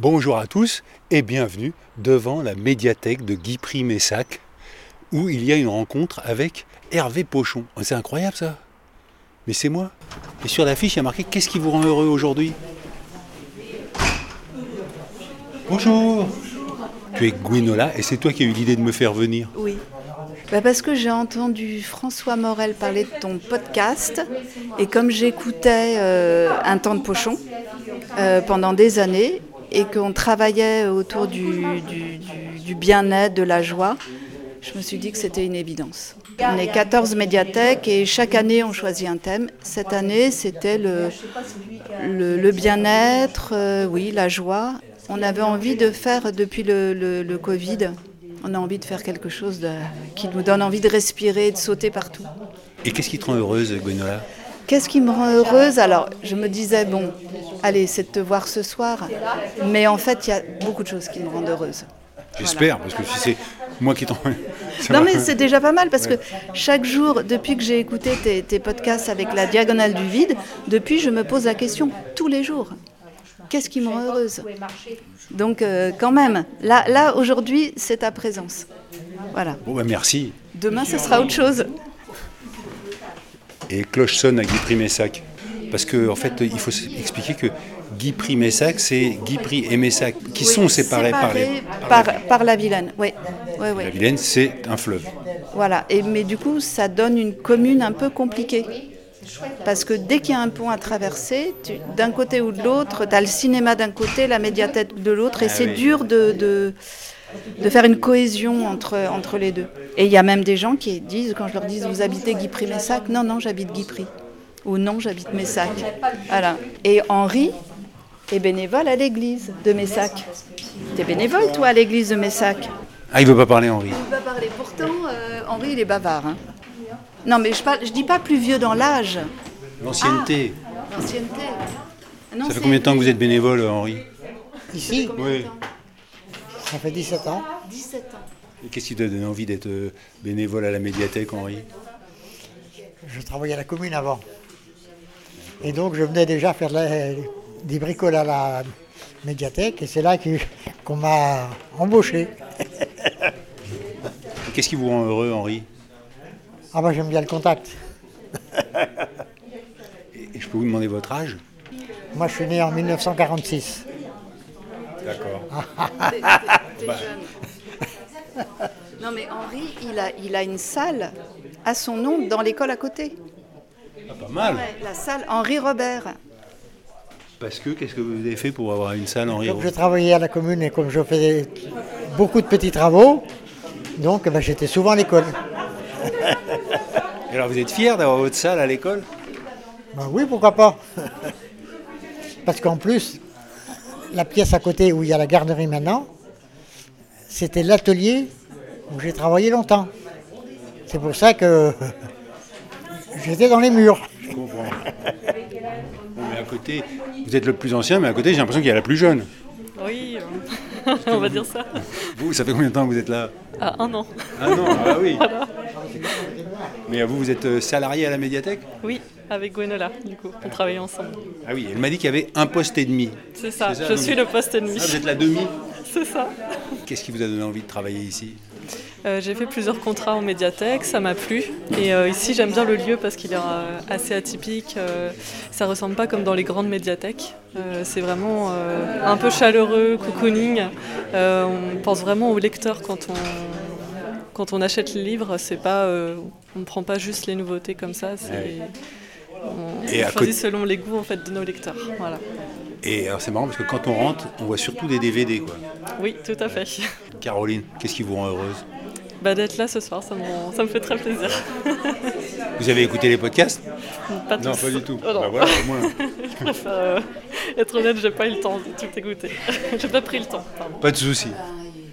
Bonjour à tous et bienvenue devant la médiathèque de Guy Messac où il y a une rencontre avec Hervé Pochon. Oh, C'est incroyable ça Mais c'est moi. Et sur l'affiche, il y a marqué Qu'est-ce qui vous rend heureux aujourd'hui? Bonjour Tu es Gwenola et c'est toi qui as eu l'idée de me faire venir. Oui. Bah parce que j'ai entendu François Morel parler de ton podcast et comme j'écoutais euh, Un temps de pochon euh, pendant des années et qu'on travaillait autour du, bien-être, de la joie, je me suis dit que c'était une évidence. On est 14 médiathèques et chaque année on choisit un thème. Cette année c'était le, le, bien-être, euh, oui, la joie. On avait envie de faire depuis le, le- Covid, on a envie de faire quelque chose qui nous donne envie de respirer, de sauter partout. Et qu'est-ce qui te rend heureuse, Gwenola? Qu'est-ce qui me rend heureuse? Alors, je me disais, bon, allez, c'est de te voir ce soir. Mais en fait, il y a beaucoup de choses qui me rendent heureuse. J'espère, parce que si c'est moi qui t'en... Non, mais c'est déjà pas mal parce que chaque jour, depuis que j'ai écouté tes, tes podcasts avec la diagonale du vide, depuis, je me pose la question tous les jours. Qu'est-ce qui me rend heureuse? Donc, euh, quand même, là, là aujourd'hui, c'est ta présence. Voilà. Bon bah merci. Demain, ce sera autre chose. Et cloche sonne à Guy Primessac. Parce qu'en en fait, il faut expliquer que Guy Primessac, c'est Guy Pri et Messac, qui Oui, sont séparés, par, les, par, par la Vilaine. Oui, oui, oui. La Vilaine, c'est un fleuve. Voilà, et, mais du coup, ça donne une commune un peu compliquée. Parce que dès qu'il y a un pont à traverser, d'un côté ou de l'autre, tu as le cinéma d'un côté, la médiathèque de l'autre, et c'est oui. dur de, de, de faire une cohésion entre, entre les deux. Et il y a même des gens qui disent, quand je leur dis vous habitez Guipry-Messac, non, non, j'habite Guipry. Ou non, j'habite Messac. Voilà. Et Henri est bénévole à l'église de Messac. Tu es bénévole, toi, à l'église de Messac Ah, il veut pas parler, Henri. il va parler. Pourtant, euh, Henri, il est bavard. hein. Non, mais je ne je dis pas plus vieux dans l'âge, L'ancienneté. l'ancienneté. Non, Ça fait combien de temps que vous êtes bénévole, Henri? Ici, Oui. Ça fait 17 ans. 17 ans. Et qu'est-ce qui t'a donné envie d'être euh, bénévole à la médiathèque, Henri? Je travaillais à la commune avant. Et donc je venais déjà faire la- des bricoles à la médiathèque et c'est là qu'on m'a embauché. Et Qu'est-ce qui vous rend heureux, Henri? Ah bah j'aime bien le contact. et, et je peux vous demander votre âge? Moi je suis né en 1946. D'accord. T'es jeune. Non, mais Henri, il a, il a une salle à son nom dans l'école à côté. Ah, pas mal. La salle Henri Robert. Parce que, qu'est-ce que vous avez fait pour avoir une salle, Henri Comme je travaillais à la commune et comme je faisais beaucoup de petits travaux, donc ben, j'étais souvent à l'école. Et alors, vous êtes fier d'avoir votre salle à l'école? Ben oui, pourquoi pas Parce qu'en plus, la pièce à côté où il y a la garderie maintenant, c'était l'atelier où j'ai travaillé longtemps. C'est pour ça que j'étais dans les murs. Je comprends. Mais à côté, vous êtes le plus ancien, mais à côté, j'ai l'impression qu'il y a la plus jeune. Oui, euh, on va dire ça. Vous, ça fait combien de temps que vous êtes là? À un an. Ah non, ah oui. Mais vous, vous êtes euh, salarié à la médiathèque? Oui, avec Gwenola, du coup. On travaille ensemble. Ah oui, elle m'a dit qu'il y avait un poste et demi. C'est ça, je donc- suis le poste ennemi. Ah, vous êtes la demi? C'est ça. Qu'est-ce qui vous a donné envie de travailler ici? Euh, j'ai fait plusieurs contrats en médiathèque, ça m'a plu. Et euh, ici, j'aime bien le lieu parce qu'il est euh, assez atypique. euh, ça ressemble pas comme dans les grandes médiathèques. Euh, c'est vraiment euh, un peu chaleureux, cocooning. Euh, on pense vraiment au lecteur quand on, quand on achète le livre. C'est pas, euh, on ne prend pas juste les nouveautés comme ça. C'est, Ouais. on Et à choisit côté- selon les goûts en fait, de nos lecteurs. Voilà. Et alors c'est marrant parce que quand on rentre, on voit surtout des DVD. Quoi. Oui, tout à fait. Caroline, qu'est-ce qui vous rend heureuse? Bah, d'être là ce soir, ça me, rend- ça me fait très plaisir. Vous avez écouté les podcasts? Pas Non, tous. pas du tout. Oh non. Bah voilà, au moins. Je préfère, euh, Être honnête, j'ai pas eu le temps de tout écouter. j'ai pas pris le temps. Pardon. Pas de souci.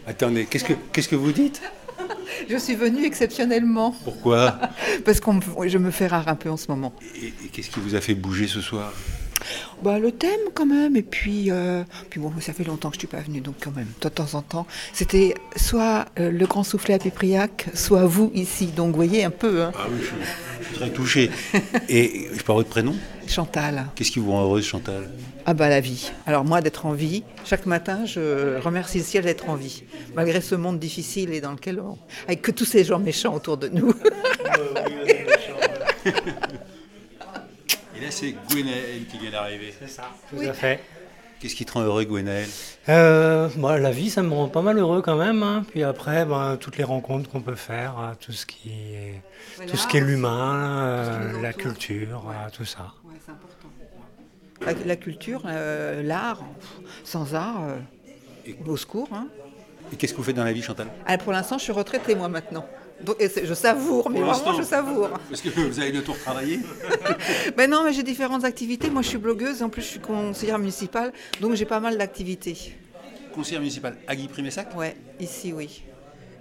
Attendez, qu'est-ce que, qu'est-ce que vous dites? Je suis venue exceptionnellement Pourquoi parce que je me fais rare un peu en ce moment. Et, et qu'est-ce qui vous a fait bouger ce soir? Bah, le thème quand même, et puis, euh, puis bon, ça fait longtemps que je suis pas venue, donc quand même, de temps en temps, c'était soit euh, le grand soufflet à Pépriac, soit vous ici, donc vous voyez un peu, hein. Ah oui, je suis, je suis très touché. Et je parle votre prénom? Chantal. Qu'est-ce qui vous rend heureuse, Chantal? Ah bah la vie. Alors moi d'être en vie, chaque matin je remercie le ciel d'être en vie, malgré ce monde difficile et dans lequel on... avec que tous ces gens méchants autour de nous. Et là, c'est Gwenaël qui vient d'arriver. C'est ça, tout à fait. Qu'est-ce qui te rend heureux, Gwenaël Euh, bah, la vie, ça me rend pas mal heureux quand même. hein. Puis après, ben, toutes les rencontres qu'on peut faire, euh, tout ce qui est, tout ce qui est l'humain, euh, la culture, tout ça. C'est important. La, la culture, euh, l'art, sans art, euh, au secours. Hein. Et qu'est-ce que vous faites dans la vie, Chantal? Ah, pour l'instant, je suis retraitée moi maintenant. Donc, et c'est- je savoure, mais vraiment je savoure. Parce que vous avez bientôt retravaillé Mais non, mais j'ai différentes activités. Moi, je suis blogueuse, en plus, je suis conseillère municipale, donc j'ai pas mal d'activités. Conseiller municipal à Guy Primessac Ouais, ici, oui.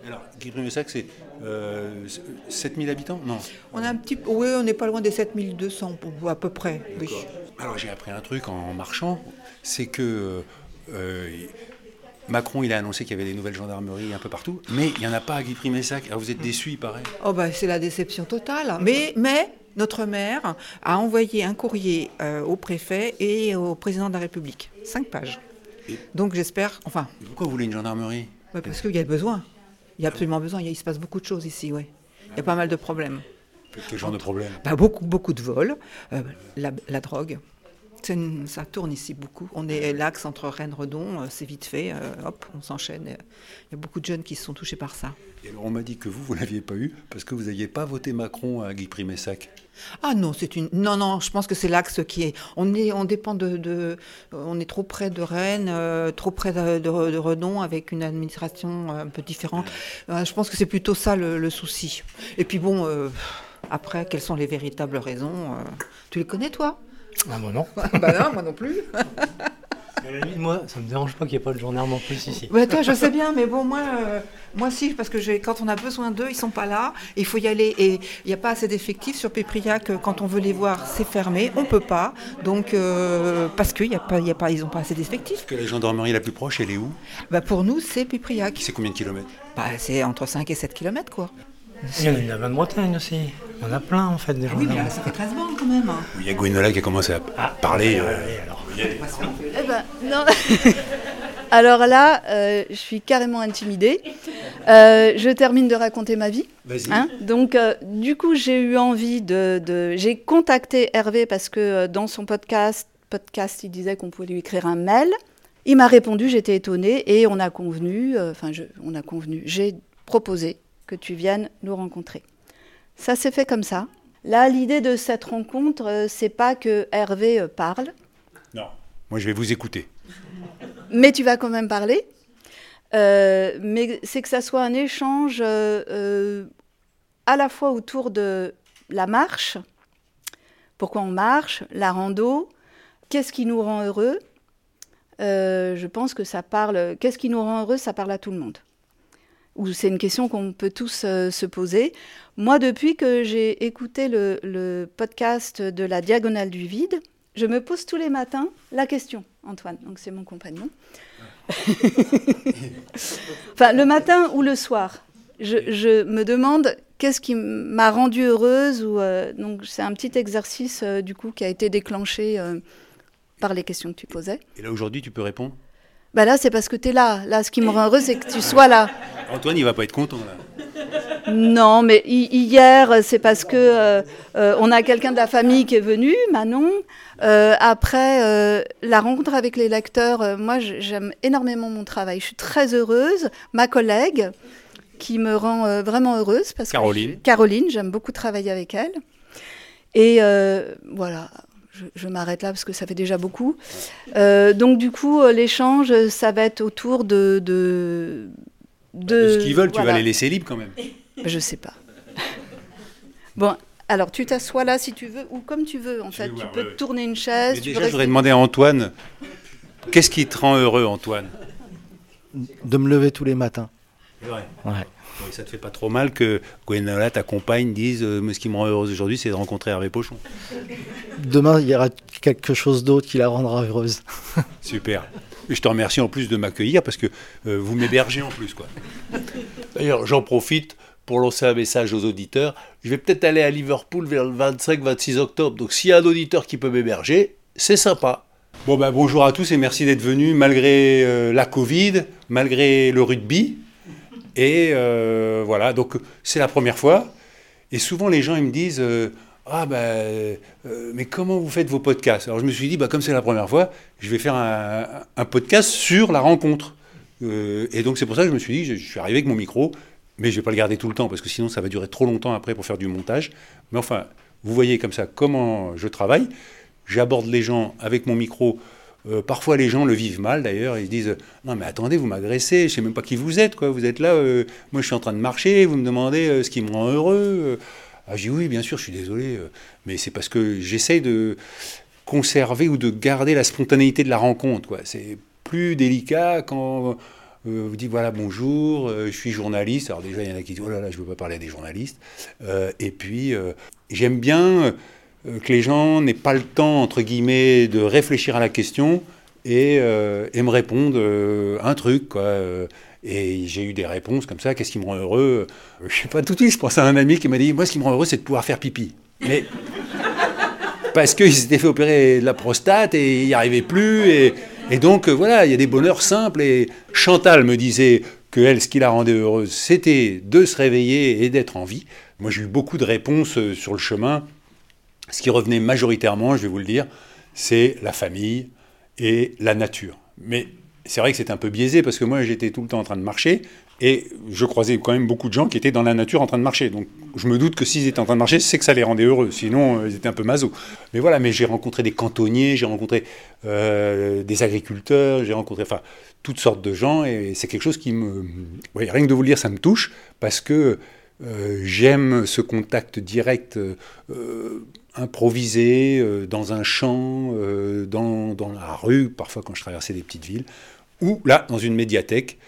Alors, Guy Primessac, c'est euh, 7000 habitants? Non. On a un petit, oui, on n'est pas loin des 7200 pour- à peu près. Oui. Alors, j'ai appris un truc en marchant, c'est que euh, Macron, il a annoncé qu'il y avait des nouvelles gendarmeries un peu partout, mais il n'y en a pas à Guy Primessac. Alors, vous êtes déçus, il paraît Oh bah, c'est la déception totale. Mais, mais notre maire a envoyé un courrier euh, au préfet et au président de la République. Cinq pages. Et- Donc j'espère, enfin, Et Pourquoi vous voulez une gendarmerie? Ouais, parce qu'il y a besoin. Il y a absolument besoin. Il, y a- il se passe beaucoup de choses ici, oui. Il y a pas mal de problèmes. Quel genre de problème? Bah, beaucoup, beaucoup de vols, euh, la, la drogue. Ça tourne ici beaucoup. On est l'axe entre Rennes-Redon, euh, c'est vite fait, euh, hop, on s'enchaîne. Il y a beaucoup de jeunes qui sont touchés par ça. Et alors, on m'a dit que vous, vous ne l'aviez pas eu parce que vous n'aviez pas voté Macron à Guy Primessac. Ah non, c'est une. Non, non, je pense que c'est l'axe qui est. On est, on dépend de, de- on est trop près de Rennes, euh, trop près de, de- de Redon, avec une administration un peu différente. Euh, je pense que c'est plutôt ça le, le souci. Et puis bon, euh, après, quelles sont les véritables raisons Tu les connais toi? Ah, moi non. Bah non, moi non plus. Moi, ça me dérange pas qu'il n'y ait pas de gendarme en plus ici. Ouais, toi, je sais bien, mais bon, moi, euh, moi si, parce que j'ai- quand on a besoin d'eux, ils sont pas là. Il faut y aller, et il n'y a pas assez d'effectifs sur Pépriac. euh, Quand on veut les voir, c'est fermé, on peut pas. Donc, euh, parce qu'ils y a pas, il y a pas, ils n'ont pas assez d'effectifs. Que la gendarmerie la plus proche, elle est où? Bah, pour nous, c'est Pépriac. C'est combien de kilomètres? Bah, c'est entre 5 et 7 kilomètres, quoi. Il y en a une à Vanne-Bretagne aussi. On a plein en fait des Oui, mais gendarmes. là, ça fait 13 bandes quand même. Il y a Gwenola qui a commencé à Ah, parler. euh, allez, alors. Eh ben, non. Alors là, euh, je suis carrément intimidée. Euh, je termine de raconter ma vie. Vas-y. hein. Donc, euh, du coup, j'ai eu envie de, de- J'ai contacté Hervé parce que euh, dans son podcast, podcast, il disait qu'on pouvait lui écrire un mail. Il m'a répondu, j'étais étonnée et on a convenu. Enfin, je- on a convenu. J'ai proposé que tu viennes nous rencontrer. Ça s'est fait comme ça. Là, l'idée de cette rencontre, euh, c'est pas que Hervé euh, parle. Non. Moi, je vais vous écouter. mais tu vas quand même parler. Euh, mais c'est que ça soit un échange euh, à la fois autour de la marche, pourquoi on marche, la rando, qu'est-ce qui nous rend heureux. Euh, je pense que ça parle, qu'est-ce qui nous rend heureux, ça parle à tout le monde. Ou c'est une question qu'on peut tous euh, se poser. Moi, depuis que j'ai écouté le, le podcast de la Diagonale du Vide, je me pose tous les matins la question, Antoine, donc c'est mon compagnon. enfin, le matin ou le soir, je, je me demande qu'est-ce qui m'a rendue heureuse. Ou, euh, donc c'est un petit exercice euh, du coup qui a été déclenché euh, par les questions que tu posais. Et là, aujourd'hui, tu peux répondre? Bah là, c'est parce que tu es là. Là, ce qui me rend heureuse, c'est que tu sois là. Antoine, il va pas être content, là. Non, mais hi- hier, c'est parce que euh, euh, on a quelqu'un de la famille qui est venu, Manon. Euh, après, euh, la rencontre avec les lecteurs, euh, moi, j'aime énormément mon travail. Je suis très heureuse. Ma collègue, qui me rend euh, vraiment heureuse, parce que Caroline. je- Caroline, j'aime beaucoup travailler avec elle. Et euh, voilà. Je, je m'arrête là parce que ça fait déjà beaucoup. Euh, donc du coup, l'échange, ça va être autour de... De, De ce qu'ils veulent, tu vas les laisser libres quand même. Je sais pas. Bon, Alors, tu t'assois là si tu veux, ou comme tu veux, en fait. tu peux ouais, ouais. tourner une chaise. Mais tu déjà, peux je voudrais rester- demander à Antoine, qu'est-ce qui te rend heureux, Antoine? De me lever tous les matins. C'est vrai. Ouais. Oui, ça te fait pas trop mal que Gwenola, ta compagne, dise euh, Mais Ce qui me rend heureuse aujourd'hui, c'est de rencontrer Hervé Pochon. Demain, il y aura quelque chose d'autre qui la rendra heureuse. Super. Et je te remercie en plus de m'accueillir parce que euh, vous m'hébergez en plus. quoi. D'ailleurs, j'en profite pour lancer un message aux auditeurs. Je vais peut-être aller à Liverpool vers le 25-26 octobre. Donc s'il y a un auditeur qui peut m'héberger, c'est sympa. Bon, bah, bonjour à tous et merci d'être venus malgré euh, la Covid, malgré le rugby. Et euh, voilà, donc c'est la première fois. Et souvent les gens ils me disent Ah ben, mais comment vous faites vos podcasts? Alors je me suis dit, bah, comme c'est la première fois, je vais faire un, podcast sur la rencontre. Euh, et donc c'est pour ça que je me suis dit, je, suis arrivé avec mon micro, mais je vais pas le garder tout le temps parce que sinon ça va durer trop longtemps après pour faire du montage. Mais enfin, vous voyez comme ça comment je travaille. J'aborde les gens avec mon micro. Parfois les gens le vivent mal d'ailleurs, ils disent non mais attendez vous m'agressez, je sais même pas qui vous êtes quoi, vous êtes là, moi je suis en train de marcher, vous me demandez ce qui me rend heureux. Ah j'ai oui bien sûr je suis désolé, euh, mais c'est parce que j'essaye de conserver ou de garder la spontanéité de la rencontre quoi. C'est plus délicat quand euh, vous dites voilà bonjour, euh, je suis journaliste. Alors déjà il y en a qui disent oh là là je veux pas parler à des journalistes. Et puis j'aime bien que les gens n'aient pas le temps, entre guillemets, de réfléchir à la question et, et me répondre euh, un truc, quoi. Et j'ai eu des réponses comme ça, qu'est-ce qui me rend heureux? Je sais pas tout de suite, je pense à un ami qui m'a dit, moi ce qui me rend heureux c'est de pouvoir faire pipi. Mais parce qu'il s'était fait opérer de la prostate et il n'y arrivait plus. Et, donc euh, voilà, il y a des bonheurs simples. Et Chantal me disait que elle, ce qui la rendait heureuse, c'était de se réveiller et d'être en vie. Moi j'ai eu beaucoup de réponses euh, sur le chemin. Ce qui revenait majoritairement, je vais vous le dire, c'est la famille et la nature. Mais c'est vrai que c'est un peu biaisé parce que moi j'étais tout le temps en train de marcher et je croisais quand même beaucoup de gens qui étaient dans la nature en train de marcher. Donc je me doute que s'ils étaient en train de marcher, c'est que ça les rendait heureux. Sinon, euh, ils étaient un peu maso. Mais voilà, mais j'ai rencontré des cantonniers, j'ai rencontré euh, des agriculteurs, j'ai rencontré enfin toutes sortes de gens et c'est quelque chose qui me, rien que de vous le dire, ça me touche parce que euh, j'aime ce contact direct. improvisé dans un champ, dans, dans la rue, parfois quand je traversais des petites villes, ou là, dans une médiathèque.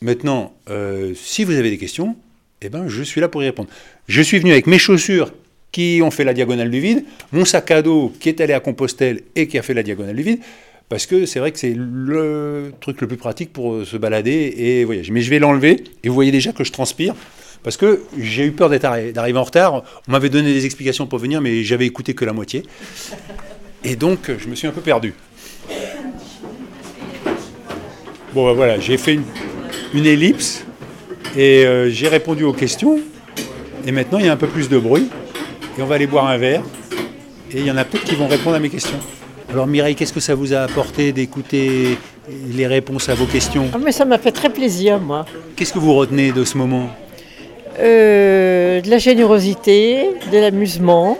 Maintenant, euh, si vous avez des questions, eh ben, je suis là pour y répondre. Je suis venu avec mes chaussures qui ont fait la diagonale du vide, mon sac à dos qui est allé à Compostelle et qui a fait la diagonale du vide, parce que c'est vrai que c'est le truc le plus pratique pour euh, se balader et voyager. Mais je vais l'enlever, et vous voyez déjà que je transpire, parce que j'ai eu peur d'arriver en retard. On m'avait donné des explications pour venir, mais j'avais écouté que la moitié. Et donc, je me suis un peu perdu. Bon, ben voilà, j'ai fait une, une ellipse et euh, j'ai répondu aux questions. Et maintenant, il y a un peu plus de bruit. Et on va aller boire un verre. Et il y en a peut-être qui vont répondre à mes questions. Alors, Mireille, qu'est-ce que ça vous a apporté d'écouter les réponses à vos questions? Ah, mais ça m'a fait très plaisir, moi. Qu'est-ce que vous retenez de ce moment? Euh, de la générosité, de l'amusement,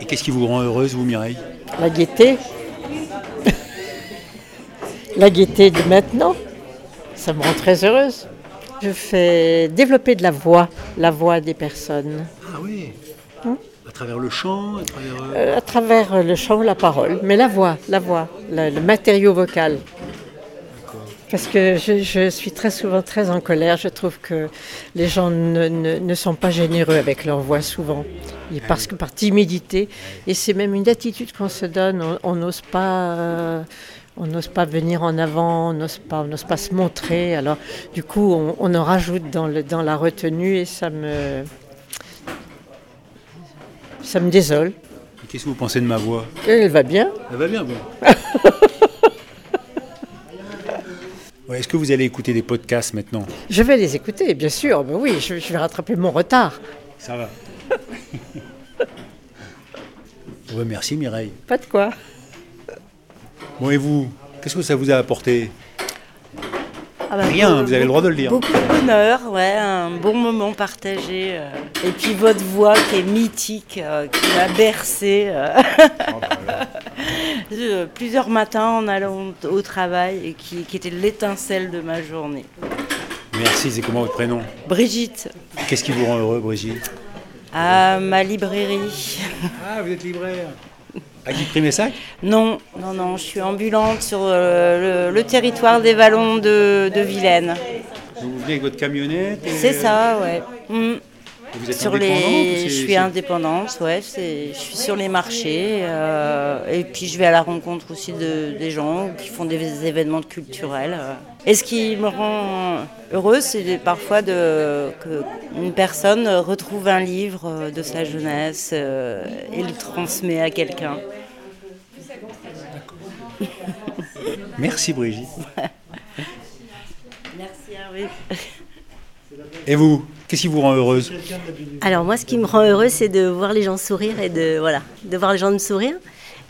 Et qu'est-ce qui vous rend heureuse, vous, Mireille? La gaieté. La gaieté de maintenant, ça me rend très heureuse. Je fais développer de la voix, la voix des personnes, Ah oui À travers le chant, à travers... euh, Euh, à travers le chant, la parole, mais la voix, la voix, la- le matériau vocal. Parce que je, je suis très souvent très en colère. Je trouve que les gens ne, ne- ne sont pas généreux avec leur voix souvent. Et parce que par timidité, et c'est même une attitude qu'on se donne. On- On n'ose pas, euh, on n'ose pas venir en avant, on n'ose pas, on n'ose pas se montrer. Alors du coup, on, on en rajoute dans, le, dans la retenue et ça me, ça me désole. Qu'est-ce que vous pensez de ma voix? Elle va bien. Elle va bien, bon. Ouais, Est-ce que vous allez écouter des podcasts maintenant? Je vais les écouter, bien sûr. Mais oui, je, je vais rattraper mon retard. Ça va. Ouais, merci Mireille. Pas de quoi. Bon et vous Qu'est-ce que ça vous a apporté Ah bah, Rien, beaucoup- vous avez le droit de le dire. Beaucoup de bonheur, ouais, un bon moment partagé. euh, et puis votre voix qui est mythique, euh, qui m'a bercé euh, plusieurs matins en allant au travail et qui, qui était l'étincelle de ma journée. Merci, c'est comment votre prénom? Brigitte, Qu'est-ce qui vous rend heureux Brigitte? À ma librairie. Ah, vous êtes libraire À Guy Primessac Non, non, non, je suis ambulante sur euh, le, le territoire des Vallons de, de Vilaine. Vous venez avec votre camionnette et- C'est ça, ouais. Mm. Et Vous êtes Sur les, je suis indépendante, ouais. Je suis sur les marchés euh, et puis je vais à la rencontre aussi de, des gens qui font des événements culturels. Et ce qui me rend heureuse, c'est parfois de, que une personne retrouve un livre de sa jeunesse euh, et le transmet à quelqu'un. Merci Brigitte. Merci Hervé. Et vous Qu'est-ce qui vous rend heureuse? Alors moi, ce qui me rend heureuse, c'est de voir les gens sourire et de voilà, de voir les gens me sourire.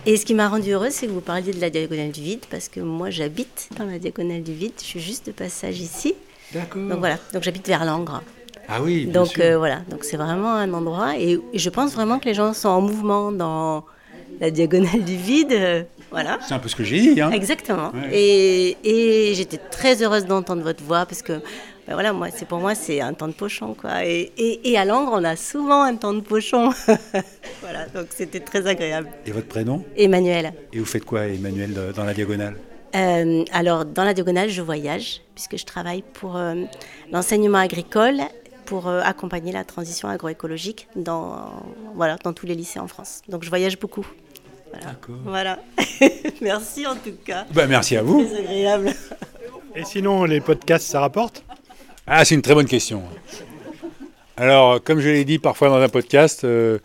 Et ce qui m'a rendu heureuse, c'est que vous parliez de la diagonale du vide, parce que moi, j'habite dans la diagonale du vide. Je suis juste de passage ici. D'accord. Donc voilà, donc j'habite vers Langres. Ah oui, bien Donc sûr. euh, voilà, donc c'est vraiment un endroit et, et je pense vraiment que les gens sont en mouvement dans la diagonale du vide. euh, voilà. C'est un peu ce que j'ai dit. Hein. Exactement. Ouais. Et, et j'étais très heureuse d'entendre votre voix parce que ben voilà, moi, c'est pour moi c'est un temps de pochon quoi. Et, et, et à Langres, on a souvent un temps de pochon. voilà, donc c'était très agréable. Et votre prénom? Emmanuel. Et vous faites quoi, Emmanuel, dans la diagonale? Euh, alors, dans la diagonale, je voyage, puisque je travaille pour euh, l'enseignement agricole, pour euh, accompagner la transition agroécologique dans, voilà, dans tous les lycées en France. Donc, je voyage beaucoup. Voilà. Voilà. Merci en tout cas. Bah, merci à vous. Très agréable. Et sinon, les podcasts, ça rapporte? Ah, c'est une très bonne question. Alors, comme je l'ai dit parfois dans un podcast, euh,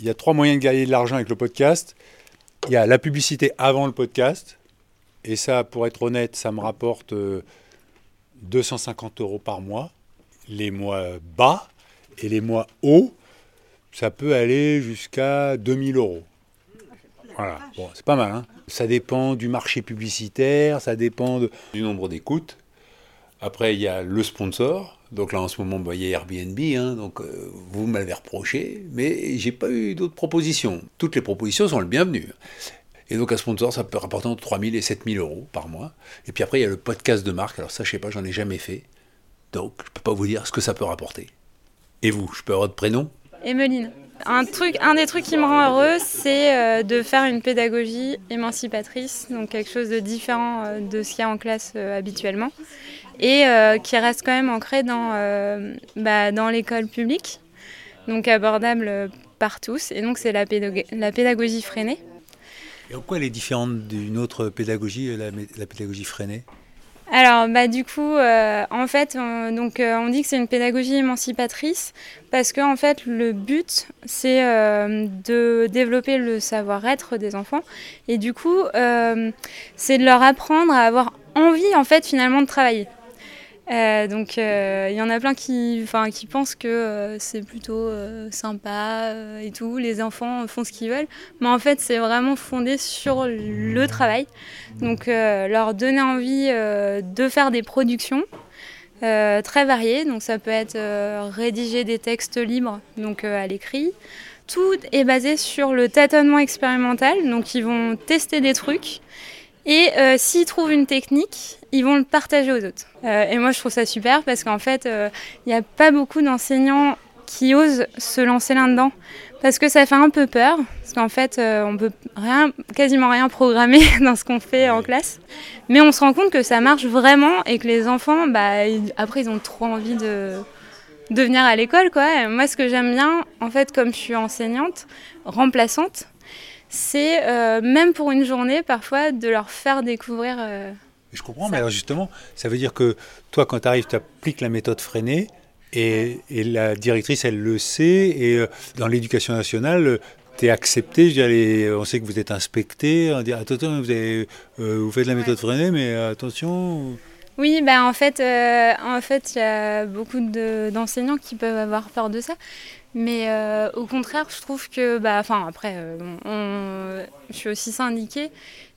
il y a trois moyens de gagner de l'argent avec le podcast. Il y a la publicité avant le podcast. Et ça, pour être honnête, ça me rapporte euh, 250 euros par mois. Les mois bas et les mois hauts, ça peut aller jusqu'à 2000 euros. Voilà, bon, c'est pas mal. hein. Ça dépend du marché publicitaire, ça dépend du nombre d'écoutes. Après, il y a le sponsor. Donc là, en ce moment, il y a Airbnb. hein, donc euh, vous m'avez reproché, mais j'ai pas eu d'autres propositions. Toutes les propositions sont le bienvenu. Et donc un sponsor, ça peut rapporter entre 3 000 et 7 000 euros par mois. Et puis après, il y a le podcast de marque. Alors ça, je sais pas, j'en ai jamais fait. Donc je peux pas vous dire ce que ça peut rapporter. Et vous, je peux avoir votre prénom? Emeline. Un, truc, un des trucs qui me rend heureuse, c'est euh, de faire une pédagogie émancipatrice, donc quelque chose de différent euh, de ce qu'il y a en classe euh, habituellement, et qui reste quand même ancré dans, bah, l'école publique, donc abordable par tous. Et donc c'est la pédagogie freinée. Et en quoi elle est différente d'une autre pédagogie, la, la pédagogie freinée? Alors, bah, du coup, euh, en fait, euh, on dit que c'est une pédagogie émancipatrice parce que, en fait, le but, c'est euh, de développer le savoir-être des enfants. Et du coup, c'est de leur apprendre à avoir envie, en fait, finalement, de travailler. Euh, donc, euh, il y en a plein qui, qui pensent que euh, c'est plutôt euh, sympa et tout. Les enfants font ce qu'ils veulent. Mais en fait, c'est vraiment fondé sur le travail. Donc, leur donner envie de faire des productions très variées. Donc, ça peut être rédiger des textes libres, donc à l'écrit. Tout est basé sur le tâtonnement expérimental. Donc, ils vont tester des trucs. Et s'ils trouvent une technique, ils vont le partager aux autres. Euh, et moi, je trouve ça super parce qu'en fait, euh, il n'y a pas beaucoup d'enseignants qui osent se lancer là-dedans parce que ça fait un peu peur. Parce qu'en fait, euh, on peut rien, quasiment rien programmer dans ce qu'on fait en classe. Mais on se rend compte que ça marche vraiment et que les enfants, bah, ils- après, ils ont trop envie de, de venir à l'école. Quoi. Et moi, ce que j'aime bien, en fait, comme je suis enseignante, remplaçante, c'est euh, même pour une journée, parfois, de leur faire découvrir. Euh, Je comprends, mais alors justement, ça veut dire que toi, quand tu arrives, tu appliques la méthode freinée et, et la directrice, elle le sait. Et euh, dans l'éducation nationale, tu es accepté. Je les- on sait que vous êtes inspecté. On dit attention, vous, avez, euh, vous faites la méthode freinée, mais euh, attention. Oui, bah en fait, euh, en fait, il y a beaucoup de- d'enseignants qui peuvent avoir peur de ça. Mais euh, au contraire, je trouve que, bah, enfin, après, euh, je suis aussi syndiquée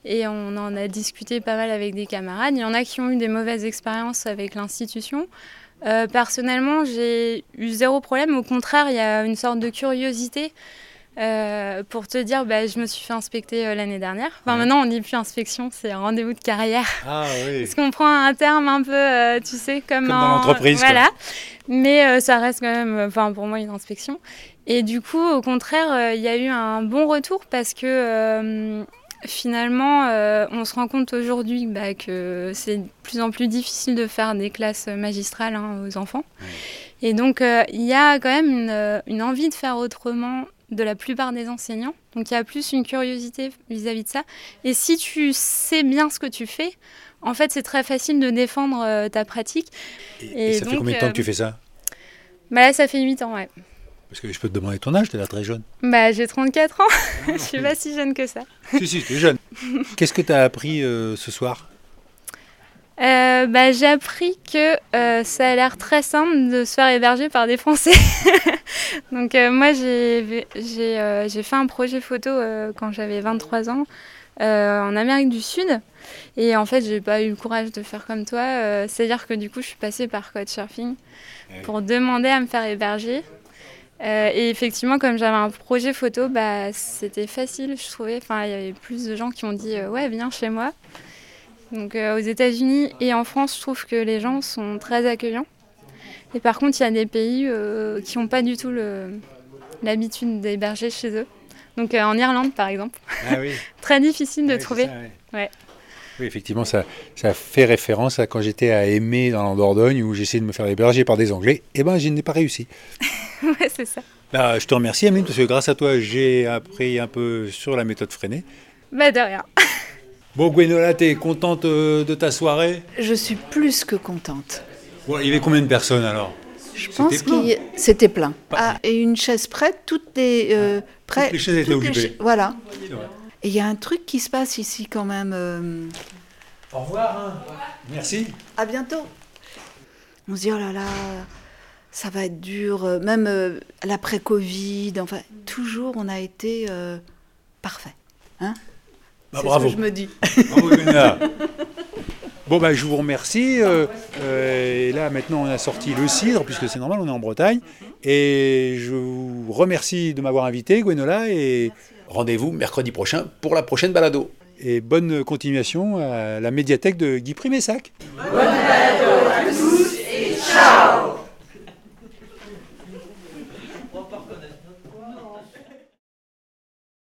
et on en a discuté pas mal avec des camarades. Il y en a qui ont eu des mauvaises expériences avec l'institution. Personnellement, j'ai eu zéro problème. Au contraire, il y a une sorte de curiosité Euh, pour te dire, bah, je me suis fait inspecter euh, l'année dernière. Enfin, maintenant, on dit plus inspection, c'est rendez-vous de carrière. Ah oui. Parce qu'on prend un terme un peu, euh, tu sais, comme, Comme dans en- l'entreprise, quoi. Voilà. Mais ça reste quand même, enfin, pour moi, une inspection. Et du coup, au contraire, il y a eu un bon retour parce que finalement, euh, on se rend compte aujourd'hui bah, que c'est de plus en plus difficile de faire des classes magistrales hein, aux enfants. Et donc, euh, il y a quand même une, une envie de faire autrement de la plupart des enseignants. Donc, il y a plus une curiosité vis-à-vis de ça. Et si tu sais bien ce que tu fais, en fait, c'est très facile de défendre euh, ta pratique. Et, ça fait combien de temps euh, que tu fais ça? Bah Là, ça fait 8 ans, ouais. Parce que je peux te demander ton âge, tu l'air très jeune. Bah, j'ai 34 ans. Je suis pas si jeune que ça. si, si, tu es jeune. Qu'est-ce que tu as appris euh, ce soir? Euh, bah, j'ai appris que euh, ça a l'air très simple de se faire héberger par des Français. Donc euh, moi j'ai fait un projet photo quand j'avais 23 ans en Amérique du Sud et en fait j'ai pas eu le courage de faire comme toi. C'est-à-dire que du coup je suis passée par Couchsurfing pour demander à me faire héberger. Euh, et effectivement, comme j'avais un projet photo, bah, c'était facile, je trouvais. Enfin, il y avait plus de gens qui ont dit euh, Ouais, viens chez moi. Donc, euh, aux États-Unis et en France, je trouve que les gens sont très accueillants. Et par contre, il y a des pays euh, qui n'ont pas du tout l'habitude d'héberger chez eux. Donc, euh, en Irlande, par exemple. Ah oui. très difficile de c'est trouver. ça, ouais. Ouais. Oui, effectivement, ça, ça fait référence à quand j'étais à Aimé dans la Dordogne où j'essayais de me faire héberger par des Anglais. Eh ben, je n'ai pas réussi. ouais, c'est ça. Bah, je te remercie, Amélie, parce que grâce à toi, j'ai appris un peu sur la méthode freinée. Bah, de rien. Bon, Gwenola, t'es contente euh, de ta soirée? Je suis plus que contente. Bon, il y avait combien de personnes alors? Je pense qu'il c'était plein. Ah, et une chaise prête, toutes les euh, prêt- Toutes les chaises étaient toutes occupées. Voilà. Et il y a un truc qui se passe ici quand même. euh, Au revoir. Merci. À bientôt. On se dit, oh là là, ça va être dur. euh, Même euh, l'après-Covid, enfin, toujours on a été parfait. Hein Bah, C'est bravo. ce que je me dis. Bravo. Bon, bah, je vous remercie. euh, euh, et là, maintenant, on a sorti le cidre, puisque c'est normal, on est en Bretagne. Et je vous remercie de m'avoir invité, Gwenola. Et rendez-vous mercredi prochain pour la prochaine balado. Et bonne continuation à la médiathèque de Guy Primessac. Bonne balado